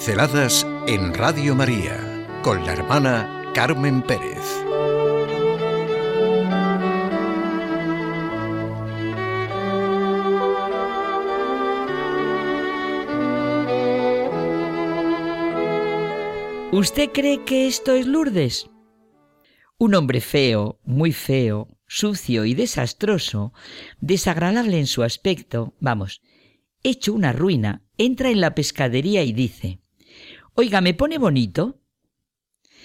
Pinceladas en Radio María con la hermana Carmen Pérez. ¿Usted cree que esto es Lourdes? Un hombre feo, muy feo, sucio y desastroso, desagradable en su aspecto, vamos, hecho una ruina, entra en la pescadería y dice, Oiga, ¿me pone bonito?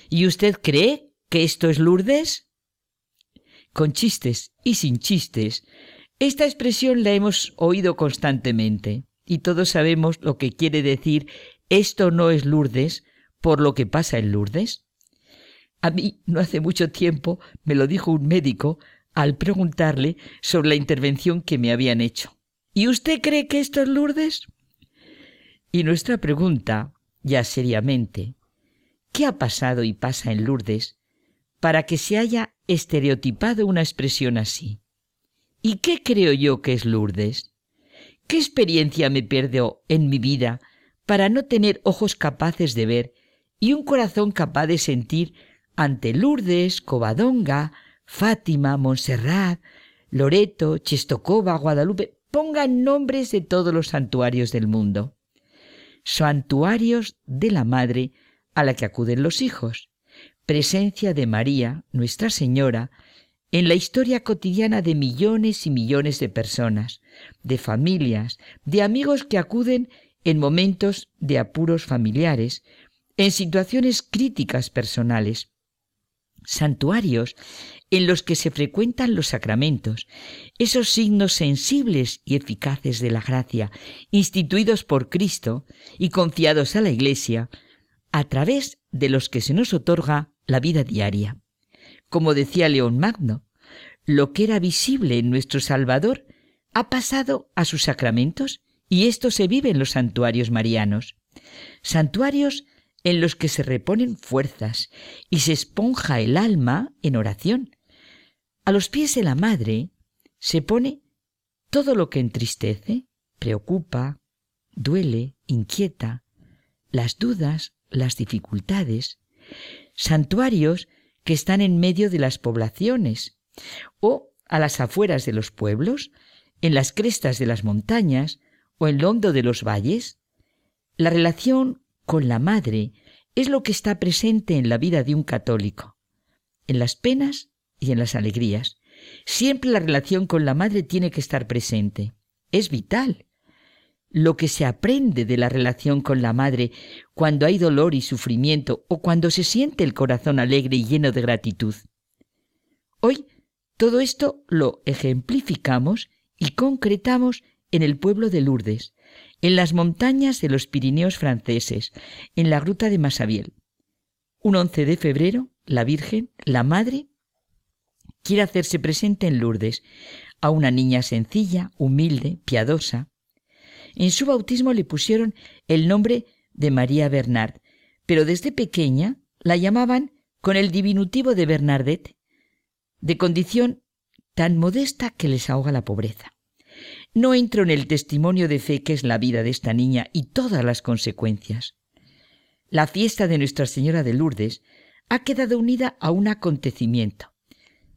¿Y usted cree que esto es Lourdes? Con chistes y sin chistes, esta expresión la hemos oído constantemente y todos sabemos lo que quiere decir esto no es Lourdes por lo que pasa en Lourdes. A mí no hace mucho tiempo me lo dijo un médico al preguntarle sobre la intervención que me habían hecho. ¿Y usted cree que esto es Lourdes? Y nuestra pregunta, ya seriamente, ¿qué ha pasado y pasa en Lourdes para que se haya estereotipado una expresión así? ¿Y qué creo yo que es Lourdes? ¿Qué experiencia me pierdo en mi vida para no tener ojos capaces de ver y un corazón capaz de sentir ante Lourdes, Covadonga, Fátima, Montserrat, Loreto, Chestocova, Guadalupe, pongan nombres de todos los santuarios del mundo. Santuarios de la Madre a la que acuden los hijos. Presencia de María, Nuestra Señora, en la historia cotidiana de millones y millones de personas, de familias, de amigos que acuden en momentos de apuros familiares, en situaciones críticas personales, santuarios en los que se frecuentan los sacramentos, esos signos sensibles y eficaces de la gracia, instituidos por Cristo y confiados a la Iglesia, a través de los que se nos otorga la vida diaria. Como decía León Magno, lo que era visible en nuestro Salvador ha pasado a sus sacramentos y esto se vive en los santuarios marianos. Santuarios en los que se reponen fuerzas y se esponja el alma en oración. A los pies de la Madre se pone todo lo que entristece, preocupa, duele, inquieta, las dudas, las dificultades, santuarios que están en medio de las poblaciones o a las afueras de los pueblos, en las crestas de las montañas o en lo hondo de los valles. La relación con la madre es lo que está presente en la vida de un católico, en las penas y en las alegrías. Siempre la relación con la madre tiene que estar presente. Es vital. Lo que se aprende de la relación con la madre cuando hay dolor y sufrimiento o cuando se siente el corazón alegre y lleno de gratitud. Hoy todo esto lo ejemplificamos y concretamos en el pueblo de Lourdes, en las montañas de los Pirineos franceses, en la gruta de Masabiel. Un 11 de febrero, la Virgen, la Madre, quiere hacerse presente en Lourdes, a una niña sencilla, humilde, piadosa. En su bautismo le pusieron el nombre de María Bernard, pero desde pequeña la llamaban con el diminutivo de Bernadette, de condición tan modesta que les ahoga la pobreza. No entro en el testimonio de fe que es la vida de esta niña y todas las consecuencias. La fiesta de Nuestra Señora de Lourdes ha quedado unida a un acontecimiento,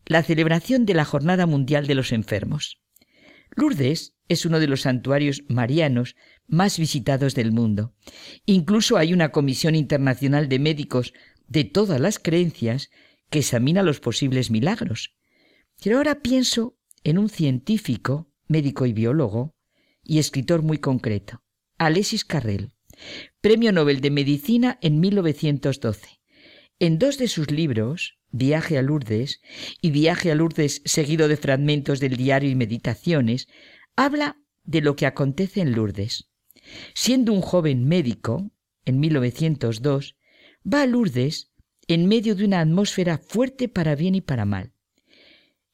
la celebración de la Jornada Mundial de los Enfermos. Lourdes es uno de los santuarios marianos más visitados del mundo. Incluso hay una comisión internacional de médicos de todas las creencias que examina los posibles milagros. Pero ahora pienso en un científico médico y biólogo, y escritor muy concreto, Alexis Carrel, Premio Nobel de Medicina en 1912. En dos de sus libros, Viaje a Lourdes y Viaje a Lourdes seguido de fragmentos del diario y meditaciones, habla de lo que acontece en Lourdes. Siendo un joven médico, en 1902, va a Lourdes en medio de una atmósfera fuerte para bien y para mal.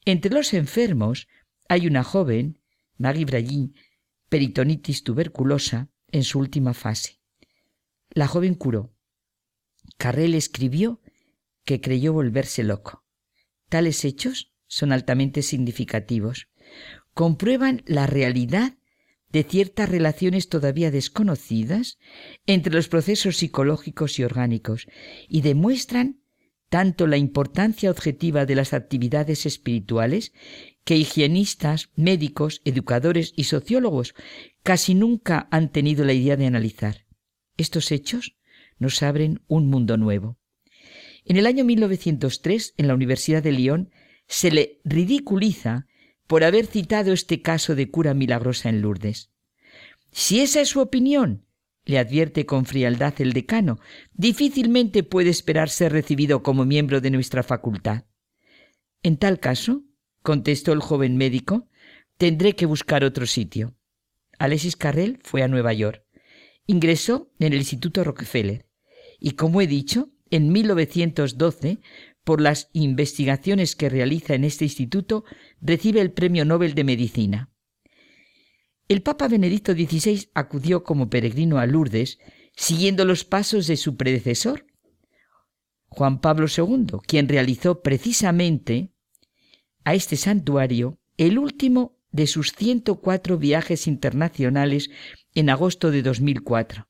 Entre los enfermos hay una joven Maggie Bragin, peritonitis tuberculosa en su última fase. La joven curó. Carrel escribió que creyó volverse loco. Tales hechos son altamente significativos. Comprueban la realidad de ciertas relaciones todavía desconocidas entre los procesos psicológicos y orgánicos y demuestran tanto la importancia objetiva de las actividades espirituales que higienistas, médicos, educadores y sociólogos casi nunca han tenido la idea de analizar. Estos hechos nos abren un mundo nuevo. En el año 1903, en la Universidad de Lyon, se le ridiculiza por haber citado este caso de cura milagrosa en Lourdes. Si esa es su opinión, le advierte con frialdad el decano, difícilmente puede esperar ser recibido como miembro de nuestra facultad. En tal caso, contestó el joven médico, tendré que buscar otro sitio. Alexis Carrel fue a Nueva York. Ingresó en el Instituto Rockefeller y, como he dicho, en 1912, por las investigaciones que realiza en este instituto, recibe el Premio Nobel de Medicina. El Papa Benedicto XVI acudió como peregrino a Lourdes, siguiendo los pasos de su predecesor, Juan Pablo II, quien realizó precisamente a este santuario el último de sus 104 viajes internacionales en agosto de 2004.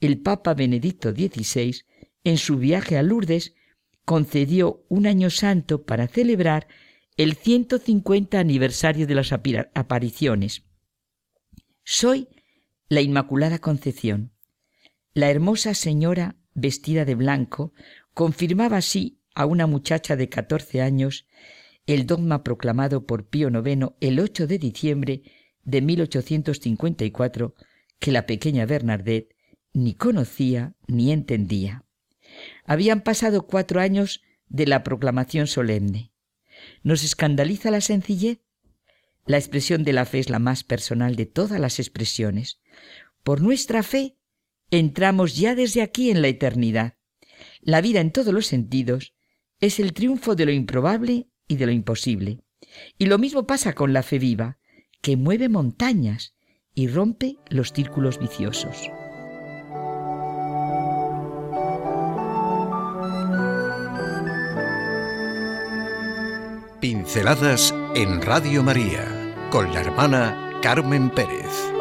El Papa Benedicto XVI, en su viaje a Lourdes, concedió un año santo para celebrar el 150 aniversario de las apariciones. Soy la Inmaculada Concepción. La hermosa señora vestida de blanco confirmaba así a una muchacha de 14 años el dogma proclamado por Pío IX el 8 de diciembre de 1854 que la pequeña Bernadette ni conocía ni entendía. Habían pasado cuatro años de la proclamación solemne. ¿Nos escandaliza la sencillez? La expresión de la fe es la más personal de todas las expresiones. Por nuestra fe entramos ya desde aquí en la eternidad. La vida en todos los sentidos es el triunfo de lo improbable y de lo imposible. Y lo mismo pasa con la fe viva, que mueve montañas y rompe los círculos viciosos. Pinceladas en Radio María con la hermana Carmen Pérez.